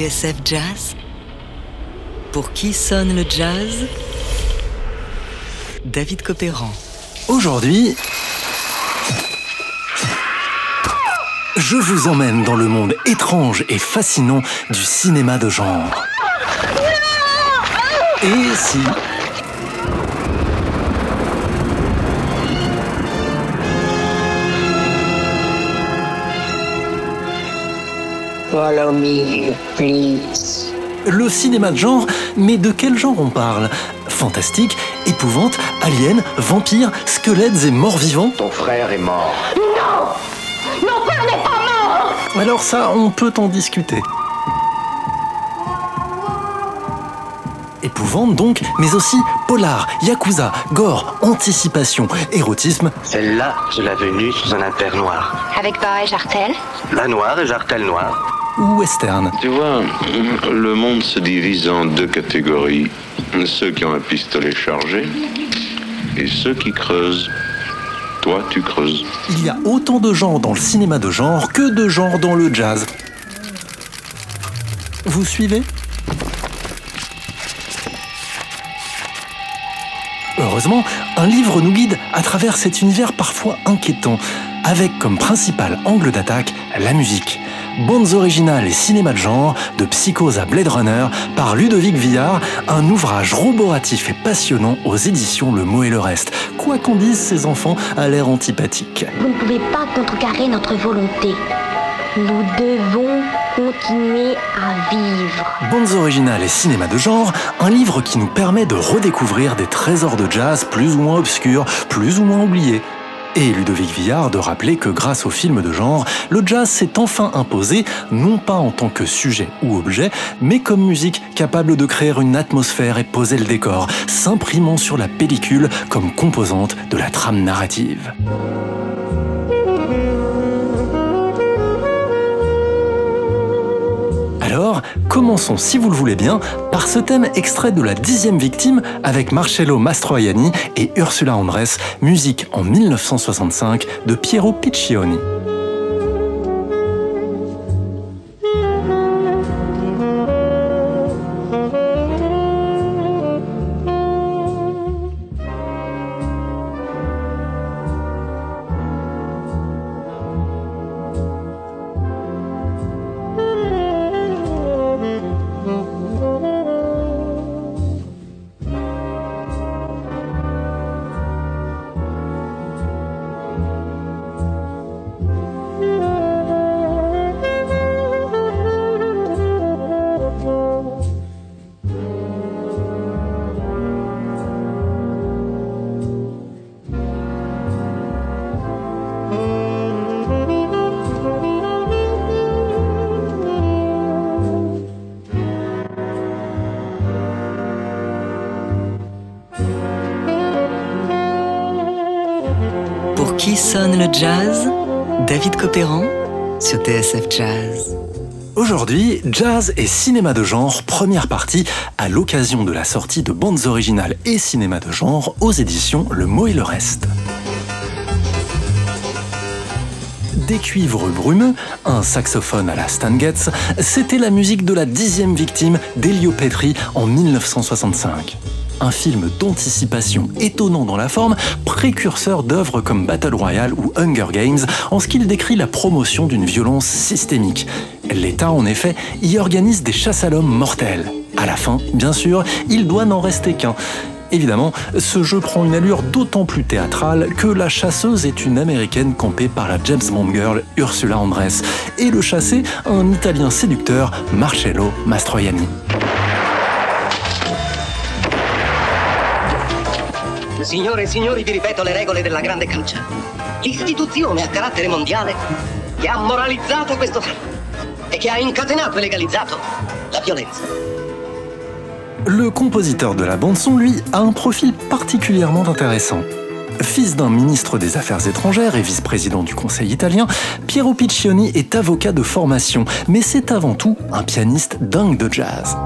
TSF Jazz Pour qui sonne le jazz? David Copéran. Aujourd'hui, je vous emmène dans le monde étrange et fascinant du cinéma de genre. Et si Follow me, please. Le cinéma de genre, mais de quel genre on parle? Fantastique, épouvante, alien, vampire, squelettes et morts vivants? Ton frère est mort. Non Mon père n'est pas mort Alors ça, on peut en discuter. Épouvante donc, mais aussi polar, yakuza, gore, anticipation, érotisme, Celle-là, je l'avais nue sous un impair noir. Avec pareil jartel? La noire et jartel noir. Ou western. Tu vois, le monde se divise en deux catégories. Ceux qui ont un pistolet chargé et ceux qui creusent. Toi, tu creuses. Il y a autant de genres dans le cinéma de genre que de genres dans le jazz. Vous suivez? Heureusement, un livre nous guide à travers cet univers parfois inquiétant, avec comme principal angle d'attaque la musique. Bandes originales et cinéma de genre, de Psychose à Blade Runner, par Ludovic Villard, un ouvrage roboratif et passionnant aux éditions Le Mot et le Reste. Quoi qu'en disent ces enfants à l'air antipathique. Vous ne pouvez pas contrecarrer notre volonté. Nous devons continuer à vivre. Bandes originales et cinéma de genre, un livre qui nous permet de redécouvrir des trésors de jazz plus ou moins obscurs, plus ou moins oubliés. Et Ludovic Villard de rappeler que grâce au film de genre, le jazz s'est enfin imposé, non pas en tant que sujet ou objet, mais comme musique capable de créer une atmosphère et poser le décor, s'imprimant sur la pellicule comme composante de la trame narrative. Alors, commençons, si vous le voulez bien, par ce thème extrait de la dixième victime avec Marcello Mastroianni et Ursula Andress, musique en 1965 de Piero Piccioni. Le jazz David Copéran sur TSF Jazz. Aujourd'hui, jazz et cinéma de genre, première partie, à l'occasion de la sortie de bandes originales et cinéma de genre aux éditions Le Mot et le Reste. Des cuivres brumeux, un saxophone à la Stan Getz, c'était la musique de la dixième victime d'Elio Petri en 1965. Un film d'anticipation étonnant dans la forme, précurseur d'œuvres comme Battle Royale ou Hunger Games, en ce qu'il décrit la promotion d'une violence systémique. L'État, en effet, y organise des chasses à l'homme mortelles. À la fin, bien sûr, il doit n'en rester qu'un. Évidemment, ce jeu prend une allure d'autant plus théâtrale que la chasseuse est une américaine campée par la James Bond girl Ursula Andress et le chassé un italien séducteur Marcello Mastroianni. Signore e signori, vi ripeto le regole della grande calcia. L'istituzione a carattere mondiale che ha moralizzato questo e che ha incatenato e legalizzato la violenza. Le compositeur de la bande-son, lui, a un profil particulièrement intéressant. Fils d'un ministre des Affaires étrangères et vice-président du Conseil italien, Piero Piccioni est avocat de formation, mais c'est avant tout un pianiste dingue de jazz.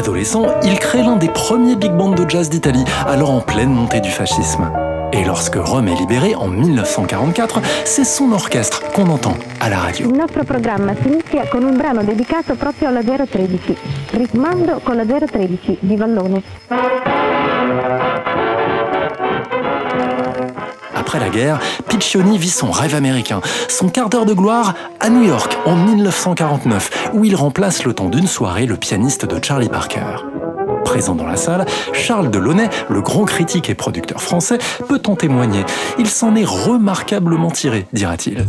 Adolescent, il crée l'un des premiers big bands de jazz d'Italie, alors en pleine montée du fascisme. Et lorsque Rome est libérée en 1944, c'est son orchestre qu'on entend à la radio. Il nostro programma si con un brano dedicato proprio alla 013, ritmando con la 013 di Vallone. Après la guerre, Piccioni vit son rêve américain, son quart d'heure de gloire à New York en 1949, où il remplace le temps d'une soirée le pianiste de Charlie Parker. Présent dans la salle, Charles Delaunay, le grand critique et producteur français, peut en témoigner. Il s'en est remarquablement tiré, dira-t-il.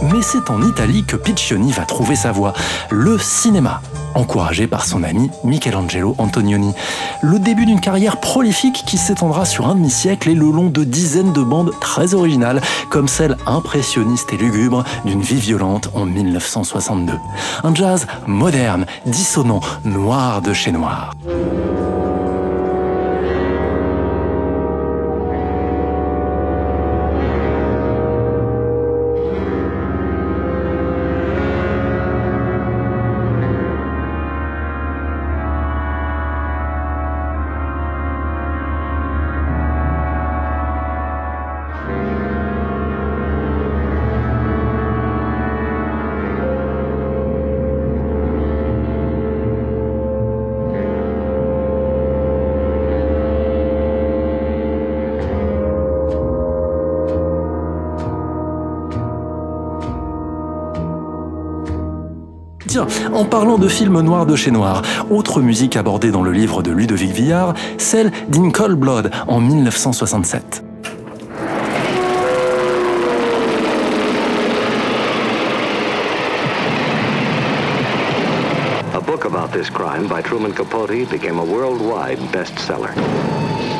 Mais c'est en Italie que Piccioni va trouver sa voie, le cinéma encouragé par son ami Michelangelo Antonioni. Le début d'une carrière prolifique qui s'étendra sur un demi-siècle et le long de dizaines de bandes très originales, comme celle impressionniste et lugubre d'une vie violente en 1962. Un jazz moderne, dissonant, noir de chez noir. En parlant de films noirs de chez Noir, autre musique abordée dans le livre de Ludovic Villard, celle d'In Cold Blood en 1967. A book about this crime by Truman Capote became a worldwide bestseller.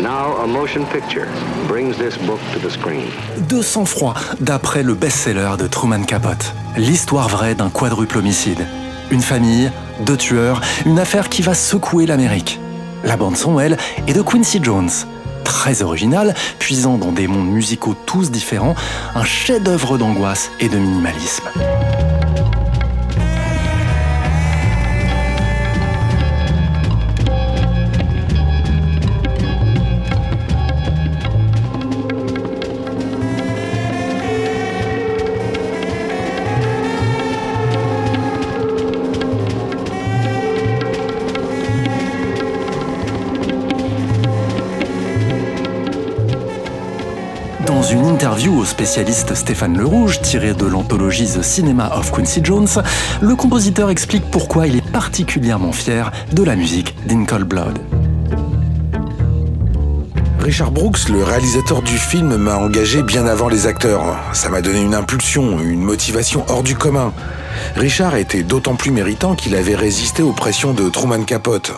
Now a motion picture brings this book to the screen. De sang-froid, d'après le best-seller de Truman Capote. L'histoire vraie d'un quadruple homicide. Une famille, deux tueurs, une affaire qui va secouer l'Amérique. La bande-son, elle, est de Quincy Jones. Très original, puisant dans des mondes musicaux tous différents, un chef-d'œuvre d'angoisse et de minimalisme. Au spécialiste Stéphane Le Rouge, tirée de l'anthologie The Cinema of Quincy Jones, le compositeur explique pourquoi il est particulièrement fier de la musique d'In Cold Blood. Richard Brooks, le réalisateur du film, m'a engagé bien avant les acteurs. Ça m'a donné une impulsion, une motivation hors du commun. Richard était d'autant plus méritant qu'il avait résisté aux pressions de Truman Capote.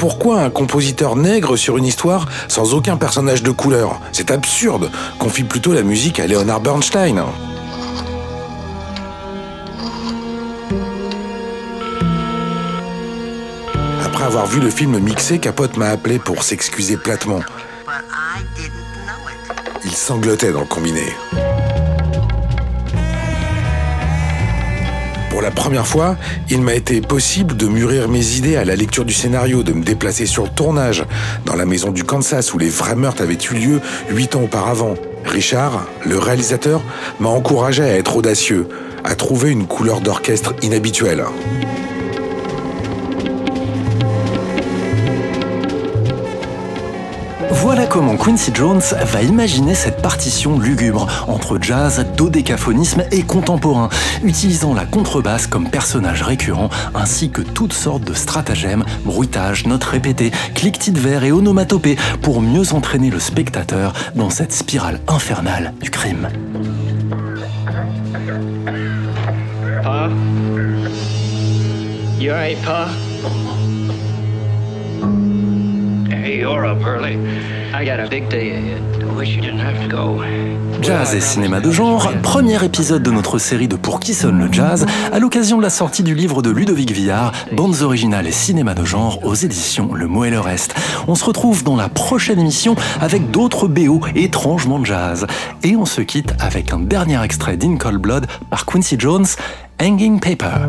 Pourquoi un compositeur nègre sur une histoire sans aucun personnage de couleur C'est absurde. Confie plutôt la musique à Leonard Bernstein. Après avoir vu le film mixé, Capote m'a appelé pour s'excuser platement. Il sanglotait dans le combiné. Pour la première fois, il m'a été possible de mûrir mes idées à la lecture du scénario, de me déplacer sur le tournage, dans la maison du Kansas où les vrais meurtres avaient eu lieu huit ans auparavant. Richard, le réalisateur, m'a encouragé à être audacieux, à trouver une couleur d'orchestre inhabituelle. Comment Quincy Jones va imaginer cette partition lugubre entre jazz, dodécaphonisme et contemporain, utilisant la contrebasse comme personnage récurrent ainsi que toutes sortes de stratagèmes, bruitages, notes répétées, cliquetis de verre et onomatopées pour mieux entraîner le spectateur dans cette spirale infernale du crime. Pa? Pa? Hey, you're up early. Jazz et cinéma de genre, premier épisode de notre série de Pour qui sonne le jazz, à l'occasion de la sortie du livre de Ludovic Villard, Bandes originales et cinéma de genre aux éditions Le Mot et le Reste. On se retrouve dans la prochaine émission avec d'autres BO étrangement jazz. Et on se quitte avec un dernier extrait d'In Cold Blood par Quincy Jones, Hanging Paper.